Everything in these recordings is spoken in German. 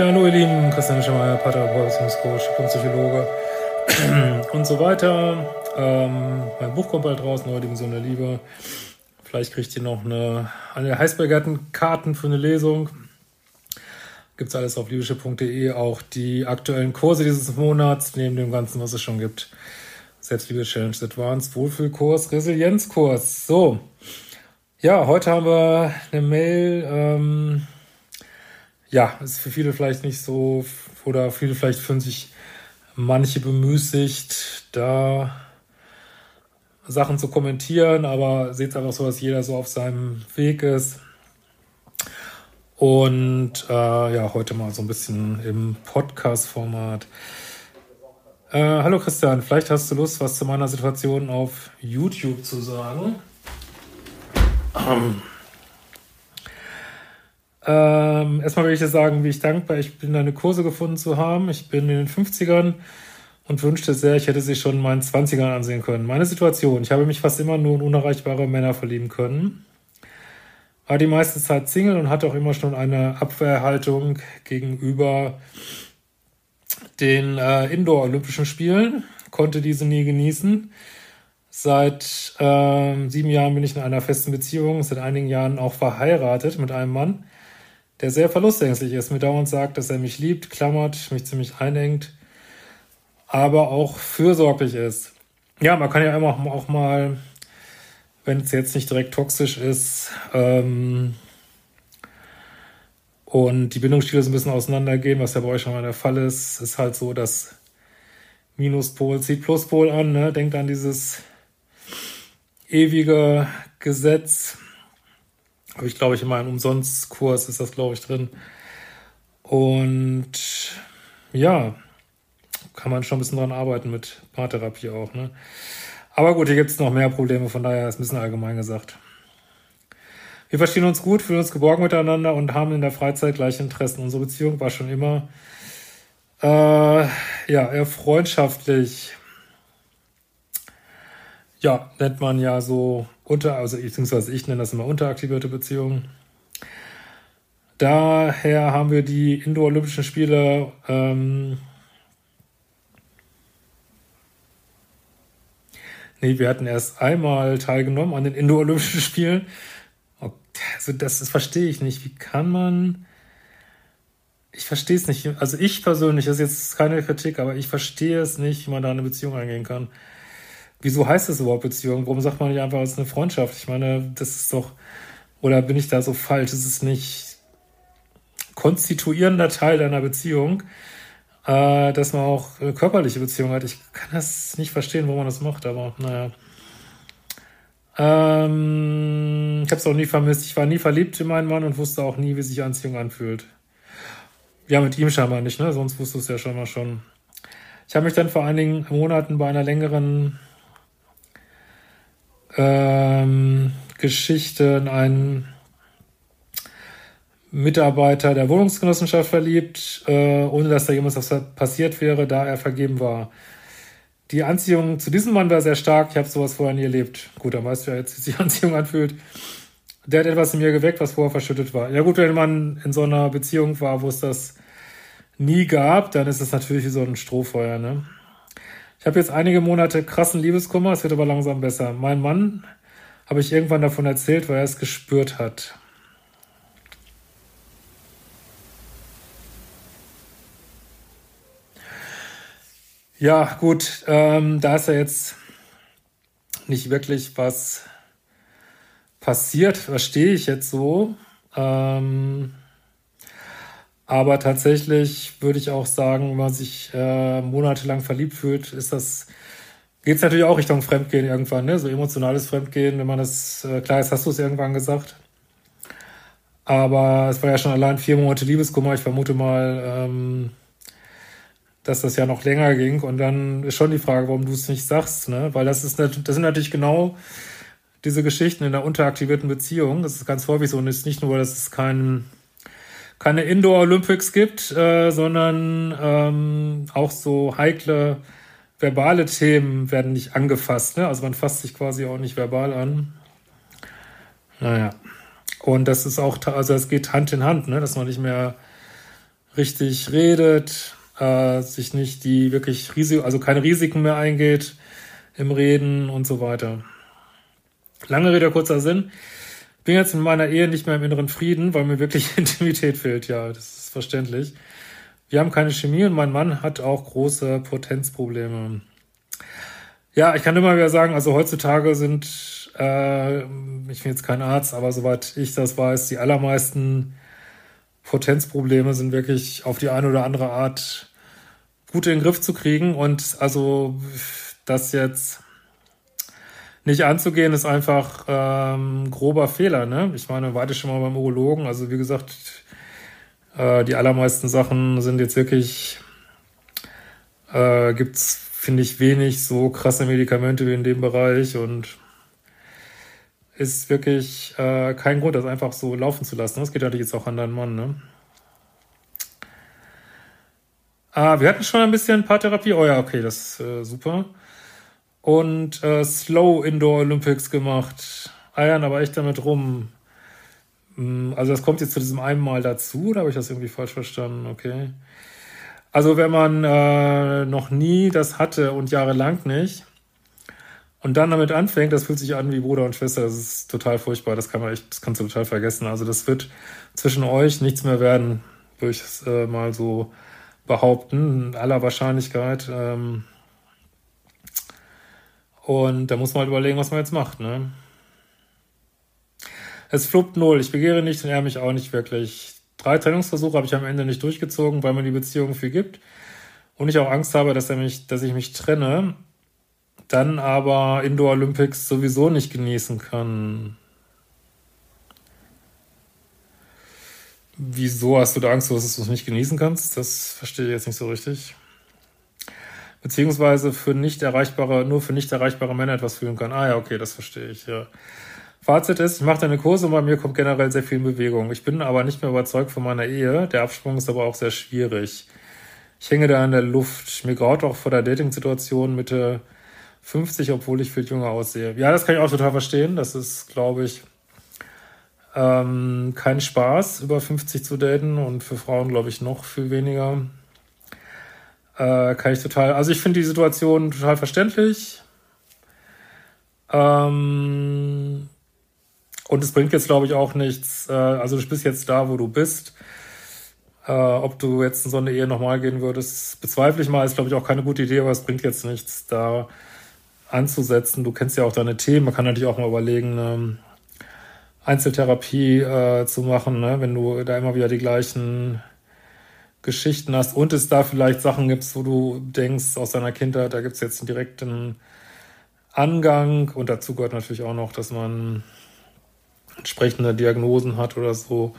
Ja, hallo ihr Lieben, Christian Schemeier, Paartherapeut, Coach, Psychologe und so weiter. Ähm, mein Buch kommt bald raus, Neue Dimension der Liebe. Vielleicht kriegt ihr noch eine, eine Heißbergarten-Karten für eine Lesung. Gibt's alles auf liebische.de, auch die aktuellen Kurse dieses Monats, neben dem Ganzen, was es schon gibt. Selbstliebe Challenge Advanced, Wohlfühlkurs, Resilienzkurs. So. Ja, heute haben wir eine Mail, ähm, ja, ist für viele vielleicht nicht so, oder viele vielleicht fühlen sich manche bemüßigt, da Sachen zu kommentieren, aber seht einfach so, dass jeder so auf seinem Weg ist. Und äh, ja, heute mal so ein bisschen im Podcast-Format. Äh, hallo Christian, vielleicht hast du Lust, was zu meiner Situation auf YouTube zu sagen. Ähm. Ähm, erstmal will ich dir sagen, wie ich dankbar ich bin, deine Kurse gefunden zu haben. Ich bin in den 50ern und wünschte sehr, ich hätte sie schon in meinen 20ern ansehen können. Meine Situation, ich habe mich fast immer nur in unerreichbare Männer verlieben können. War die meiste Zeit Single und hatte auch immer schon eine Abwehrhaltung gegenüber den äh, Indoor-Olympischen Spielen, konnte diese nie genießen. Seit äh, sieben Jahren bin ich in einer festen Beziehung, seit einigen Jahren auch verheiratet mit einem Mann der sehr verlustängstlich ist, mir dauernd sagt, dass er mich liebt, klammert, mich ziemlich einengt, aber auch fürsorglich ist. Ja, man kann ja immer auch mal, wenn es jetzt nicht direkt toxisch ist, ähm, und die Bindungsstile so ein bisschen auseinandergehen, was ja bei euch schon mal der Fall ist, ist halt so, dass Minuspol zieht Pluspol an, ne? denkt an dieses ewige Gesetz, habe ich, glaube ich, in meinem Umsonstkurs ist das, glaube ich, drin. Und ja, kann man schon ein bisschen dran arbeiten mit Paartherapie auch. Ne? Aber gut, hier gibt es noch mehr Probleme, von daher ist ein bisschen allgemein gesagt. Wir verstehen uns gut, fühlen uns geborgen miteinander und haben in der Freizeit gleiche Interessen. Unsere Beziehung war schon immer äh, ja, eher freundschaftlich. Ja, nennt man ja so unter, also beziehungsweise ich nenne das immer unteraktivierte Beziehungen. Daher haben wir die Indo-Olympischen Spiele ähm, Nee, wir hatten erst einmal teilgenommen an den Indo-Olympischen Spielen. Also das, das verstehe ich nicht. Wie kann man. Ich verstehe es nicht. Also ich persönlich, das ist jetzt keine Kritik, aber ich verstehe es nicht, wie man da eine Beziehung eingehen kann. Wieso heißt das überhaupt Beziehung? Warum sagt man nicht einfach, es ist eine Freundschaft? Ich meine, das ist doch, oder bin ich da so falsch? Es ist nicht konstituierender Teil deiner Beziehung, äh, dass man auch eine körperliche Beziehung hat. Ich kann das nicht verstehen, warum man das macht, aber naja. Ähm, ich habe es auch nie vermisst. Ich war nie verliebt in meinen Mann und wusste auch nie, wie sich Anziehung anfühlt. Ja, mit ihm scheinbar nicht, ne? Sonst wusstest du es ja schon mal schon. Ich habe mich dann vor einigen Monaten bei einer längeren ähm, Geschichte in einen Mitarbeiter der Wohnungsgenossenschaft verliebt, äh, ohne dass da jemals was passiert wäre, da er vergeben war. Die Anziehung zu diesem Mann war sehr stark. Ich habe sowas vorher nie erlebt. Gut, dann weißt du ja jetzt, wie sich Anziehung anfühlt. Der hat etwas in mir geweckt, was vorher verschüttet war. Ja gut, wenn man in so einer Beziehung war, wo es das nie gab, dann ist es natürlich wie so ein Strohfeuer. Ne? Ich habe jetzt einige Monate krassen Liebeskummer, es wird aber langsam besser. Mein Mann habe ich irgendwann davon erzählt, weil er es gespürt hat. Ja, gut, ähm, da ist ja jetzt nicht wirklich was passiert, verstehe ich jetzt so. Ähm, aber tatsächlich würde ich auch sagen, wenn man sich äh, monatelang verliebt fühlt, ist das geht es natürlich auch Richtung Fremdgehen irgendwann, ne? So emotionales Fremdgehen, wenn man das, äh, klar, jetzt hast du es irgendwann gesagt. Aber es war ja schon allein vier Monate Liebeskummer. Ich vermute mal, ähm, dass das ja noch länger ging. Und dann ist schon die Frage, warum du es nicht sagst, ne? Weil das ist das sind natürlich genau diese Geschichten in der unteraktivierten Beziehung. Das ist ganz häufig so und ist nicht nur, dass es kein keine Indoor Olympics gibt, äh, sondern ähm, auch so heikle verbale Themen werden nicht angefasst. Ne? Also man fasst sich quasi auch nicht verbal an. Naja. Und das ist auch, also es geht Hand in Hand, ne? dass man nicht mehr richtig redet, äh, sich nicht die wirklich Risiko, also keine Risiken mehr eingeht im Reden und so weiter. Lange Rede, kurzer Sinn. Bin jetzt in meiner Ehe nicht mehr im inneren Frieden, weil mir wirklich Intimität fehlt. Ja, das ist verständlich. Wir haben keine Chemie und mein Mann hat auch große Potenzprobleme. Ja, ich kann immer wieder sagen, also heutzutage sind, äh, ich bin jetzt kein Arzt, aber soweit ich das weiß, die allermeisten Potenzprobleme sind wirklich auf die eine oder andere Art gut in den Griff zu kriegen. Und also das jetzt nicht anzugehen, ist einfach ähm, grober Fehler. Ne? Ich meine, warte schon mal beim Urologen. Also wie gesagt, äh, die allermeisten Sachen sind jetzt wirklich, äh, gibt's finde ich wenig so krasse Medikamente wie in dem Bereich und ist wirklich äh, kein Grund, das einfach so laufen zu lassen. Das geht natürlich jetzt auch an deinen Mann. Ne? Ah, wir hatten schon ein bisschen Paartherapie. Oh ja, okay, das ist äh, super. Und äh, Slow Indoor Olympics gemacht. Eiern aber echt damit rum. Hm, also das kommt jetzt zu diesem einen Mal dazu, oder habe ich das irgendwie falsch verstanden? Okay. Also wenn man äh, noch nie das hatte und jahrelang nicht und dann damit anfängt, das fühlt sich an wie Bruder und Schwester. Das ist total furchtbar. Das kann man echt, das kannst du total vergessen. Also das wird zwischen euch nichts mehr werden, würde ich es äh, mal so behaupten, in aller Wahrscheinlichkeit. Ähm und da muss man halt überlegen, was man jetzt macht. Ne? Es fluppt null. Ich begehre nicht und er mich auch nicht wirklich. Drei Trennungsversuche habe ich am Ende nicht durchgezogen, weil mir die Beziehung viel gibt. Und ich auch Angst habe, dass er mich, dass ich mich trenne, dann aber Indoor Olympics sowieso nicht genießen kann. Wieso hast du da Angst, dass du es nicht genießen kannst? Das verstehe ich jetzt nicht so richtig. Beziehungsweise für nicht erreichbare, nur für nicht erreichbare Männer etwas fühlen kann. Ah ja, okay, das verstehe ich, ja. Fazit ist, ich mache deine Kurse und bei mir kommt generell sehr viel in Bewegung. Ich bin aber nicht mehr überzeugt von meiner Ehe. Der Absprung ist aber auch sehr schwierig. Ich hänge da in der Luft. Mir graut auch vor der Dating-Situation Mitte 50, obwohl ich viel jünger aussehe. Ja, das kann ich auch total verstehen. Das ist, glaube ich, ähm, kein Spaß, über 50 zu daten und für Frauen, glaube ich, noch viel weniger. Äh, kann ich total, also ich finde die Situation total verständlich. Ähm, und es bringt jetzt, glaube ich, auch nichts. Äh, also du bist jetzt da, wo du bist. Äh, ob du jetzt in so eine Ehe nochmal gehen würdest, bezweifle ich mal. Ist, glaube ich, auch keine gute Idee, aber es bringt jetzt nichts, da anzusetzen. Du kennst ja auch deine Themen. Man kann natürlich auch mal überlegen, ähm, Einzeltherapie äh, zu machen, ne? wenn du da immer wieder die gleichen Geschichten hast und es da vielleicht Sachen gibt, wo du denkst aus deiner Kindheit, da gibt es jetzt einen direkten Angang und dazu gehört natürlich auch noch, dass man entsprechende Diagnosen hat oder so.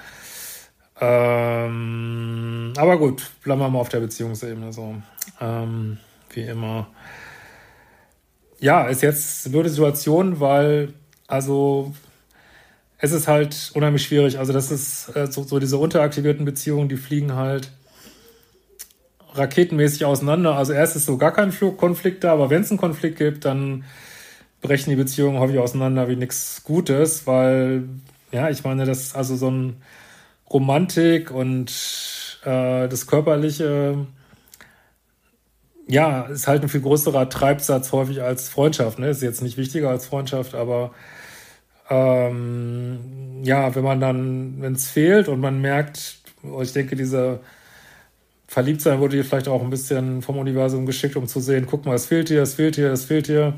Ähm, aber gut, bleiben wir mal auf der Beziehungsebene so. Ähm, wie immer. Ja, ist jetzt eine blöde Situation, weil also es ist halt unheimlich schwierig. Also das ist äh, so, so diese unteraktivierten Beziehungen, die fliegen halt raketenmäßig auseinander. Also erst ist so gar kein Konflikt da, aber wenn es einen Konflikt gibt, dann brechen die Beziehungen häufig auseinander wie nichts Gutes, weil, ja, ich meine, das also so ein Romantik und äh, das Körperliche, ja, ist halt ein viel größerer Treibsatz häufig als Freundschaft. Ne? Ist jetzt nicht wichtiger als Freundschaft, aber ähm, ja, wenn man dann, wenn es fehlt und man merkt, ich denke, diese Verliebtsein wurde dir vielleicht auch ein bisschen vom Universum geschickt, um zu sehen, guck mal, es fehlt dir, es fehlt dir, es fehlt dir.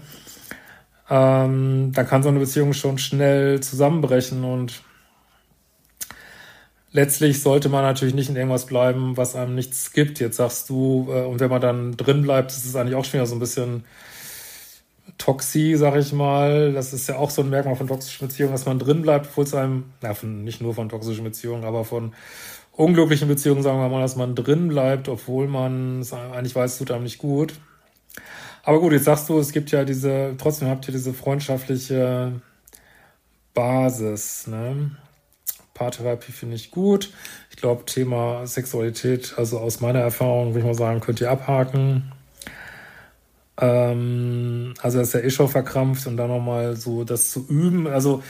Ähm, dann kann so eine Beziehung schon schnell zusammenbrechen und letztlich sollte man natürlich nicht in irgendwas bleiben, was einem nichts gibt. Jetzt sagst du, äh, und wenn man dann drin bleibt, ist es eigentlich auch schon wieder so ein bisschen Toxie, sag ich mal. Das ist ja auch so ein Merkmal von toxischen Beziehungen, dass man drin bleibt, obwohl es einem, na, von, nicht nur von toxischen Beziehungen, aber von unglücklichen Beziehungen, sagen wir mal, dass man drin bleibt, obwohl man eigentlich weiß, es tut einem nicht gut. Aber gut, jetzt sagst du, es gibt ja diese, trotzdem habt ihr diese freundschaftliche Basis, ne? Paartherapie finde ich gut. Ich glaube, Thema Sexualität, also aus meiner Erfahrung, würde ich mal sagen, könnt ihr abhaken. Ähm, also das ist ja eh schon verkrampft und dann nochmal so das zu üben. Also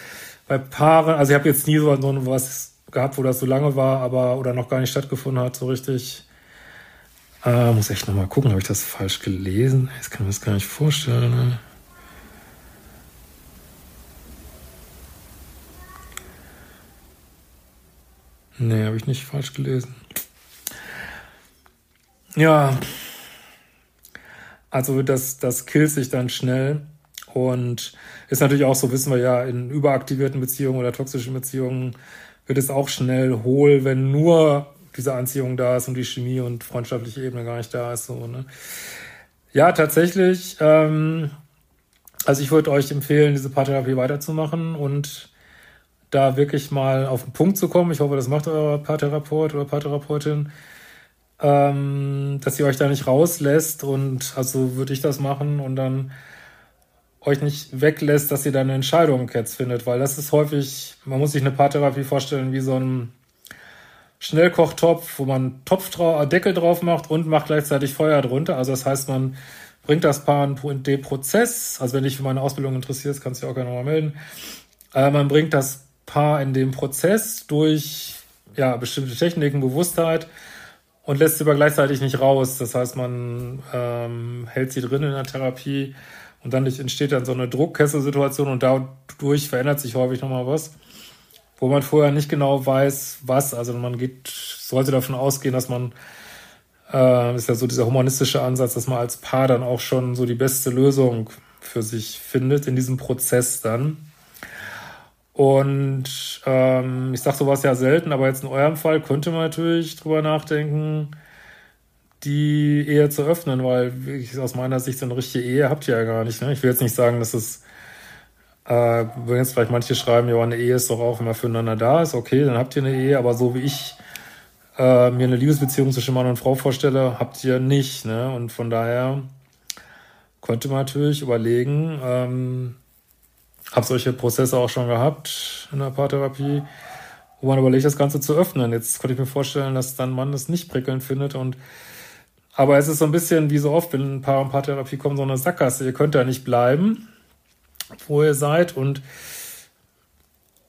bei Paaren, also ich habe jetzt nie so was gehabt, wo das so lange war, aber oder noch gar nicht stattgefunden hat, so richtig. Äh, muss echt nochmal gucken, habe ich das falsch gelesen? Das kann ich mir das gar nicht vorstellen. Ne? Nee, habe ich nicht falsch gelesen. Ja, also das, das killt sich dann schnell. Und ist natürlich auch so, wissen wir ja, in überaktivierten Beziehungen oder toxischen Beziehungen wird es auch schnell hohl, wenn nur diese Anziehung da ist und die Chemie und freundschaftliche Ebene gar nicht da ist. So, ne? Ja, tatsächlich. Ähm, also ich würde euch empfehlen, diese Paartherapie weiterzumachen und da wirklich mal auf den Punkt zu kommen. Ich hoffe, das macht euer Paartherapeut oder Paartherapeutin, ähm, dass ihr euch da nicht rauslässt und also würde ich das machen und dann euch nicht weglässt, dass ihr da eine Entscheidung jetzt findet, weil das ist häufig, man muss sich eine Paartherapie vorstellen wie so ein Schnellkochtopf, wo man Topf drauf, Deckel drauf macht und macht gleichzeitig Feuer drunter. Also das heißt, man bringt das Paar in den Prozess, also wenn dich für meine Ausbildung interessiert, kannst du dich auch gerne mal melden. Äh, man bringt das Paar in den Prozess durch ja, bestimmte Techniken, Bewusstheit und lässt sie aber gleichzeitig nicht raus. Das heißt, man ähm, hält sie drin in der Therapie und dann entsteht dann so eine Druckkesselsituation und dadurch verändert sich häufig nochmal was, wo man vorher nicht genau weiß, was. Also man geht, sollte davon ausgehen, dass man, äh, ist ja so dieser humanistische Ansatz, dass man als Paar dann auch schon so die beste Lösung für sich findet in diesem Prozess dann. Und ähm, ich sage sowas ja selten, aber jetzt in eurem Fall könnte man natürlich drüber nachdenken, die Ehe zu öffnen, weil ich, aus meiner Sicht so eine richtige Ehe habt ihr ja gar nicht. Ne? Ich will jetzt nicht sagen, dass es, äh, wenn jetzt vielleicht manche schreiben, ja, eine Ehe ist doch auch immer füreinander da, ist okay, dann habt ihr eine Ehe, aber so wie ich äh, mir eine Liebesbeziehung zwischen Mann und Frau vorstelle, habt ihr nicht. Ne? Und von daher könnte man natürlich überlegen, ähm, habe solche Prozesse auch schon gehabt in der Paartherapie, wo man überlegt, das Ganze zu öffnen. Jetzt könnte ich mir vorstellen, dass dann man das nicht prickelnd findet und aber es ist so ein bisschen wie so oft, wenn ein Paar und Paartherapie kommen, so eine Sackgasse. Ihr könnt da nicht bleiben, wo ihr seid und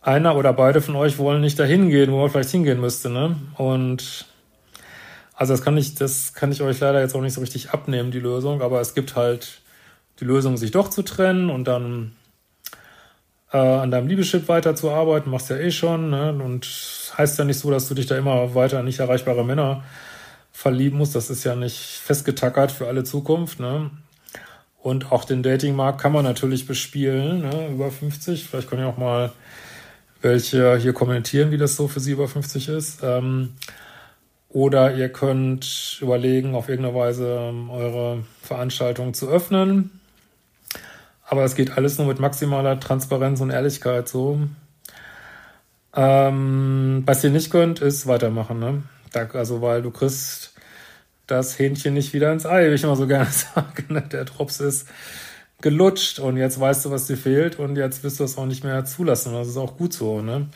einer oder beide von euch wollen nicht dahin gehen, wo man vielleicht hingehen müsste, ne? Und also das kann ich, das kann ich euch leider jetzt auch nicht so richtig abnehmen, die Lösung, aber es gibt halt die Lösung, sich doch zu trennen und dann äh, an deinem Liebeschip weiterzuarbeiten, machst ja eh schon, ne? Und heißt ja nicht so, dass du dich da immer weiter an nicht erreichbare Männer verlieben muss. Das ist ja nicht festgetackert für alle Zukunft. Ne? Und auch den Datingmarkt kann man natürlich bespielen, ne? über 50. Vielleicht können ja auch mal welche hier kommentieren, wie das so für Sie über 50 ist. Ähm, oder ihr könnt überlegen, auf irgendeine Weise ähm, eure Veranstaltung zu öffnen. Aber es geht alles nur mit maximaler Transparenz und Ehrlichkeit so. Ähm, was ihr nicht könnt, ist weitermachen. Ne? Also, weil du kriegst das Hähnchen nicht wieder ins Ei, wie ich immer so gerne sage. Ne? Der Drops ist gelutscht und jetzt weißt du, was dir fehlt und jetzt wirst du es auch nicht mehr zulassen. Das ist auch gut so. Ne?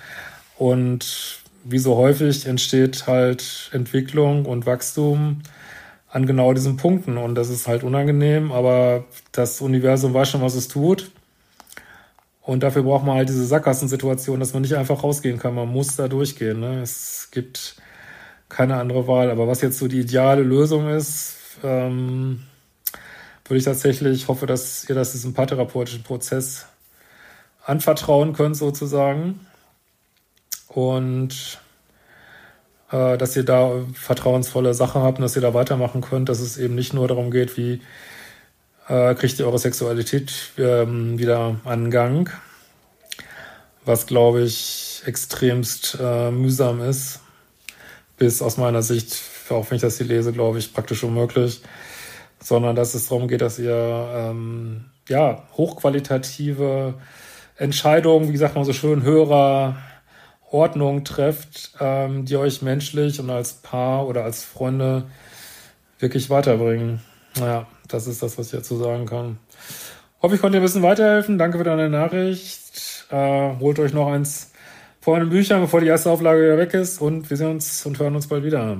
Und wie so häufig entsteht halt Entwicklung und Wachstum an genau diesen Punkten. Und das ist halt unangenehm, aber das Universum weiß schon, was es tut. Und dafür braucht man halt diese Sackgassensituation, dass man nicht einfach rausgehen kann. Man muss da durchgehen. Ne? Es gibt keine andere Wahl. Aber was jetzt so die ideale Lösung ist, ähm, würde ich tatsächlich hoffe, dass ihr das diesem paartherapeutischen Prozess anvertrauen könnt sozusagen und äh, dass ihr da vertrauensvolle Sachen habt und dass ihr da weitermachen könnt, dass es eben nicht nur darum geht, wie äh, kriegt ihr eure Sexualität ähm, wieder an Gang, was glaube ich extremst äh, mühsam ist bis aus meiner Sicht, auch wenn ich das hier lese, glaube ich, praktisch unmöglich, sondern dass es darum geht, dass ihr ähm, ja hochqualitative Entscheidungen, wie sagt man so schön, höherer Ordnung trefft, ähm, die euch menschlich und als Paar oder als Freunde wirklich weiterbringen. Naja, das ist das, was ich dazu sagen kann. Hoffe, ich konnte dir ein bisschen weiterhelfen. Danke für deine Nachricht. Äh, holt euch noch eins vor den Büchern, bevor die erste Auflage wieder weg ist. Und wir sehen uns und hören uns bald wieder.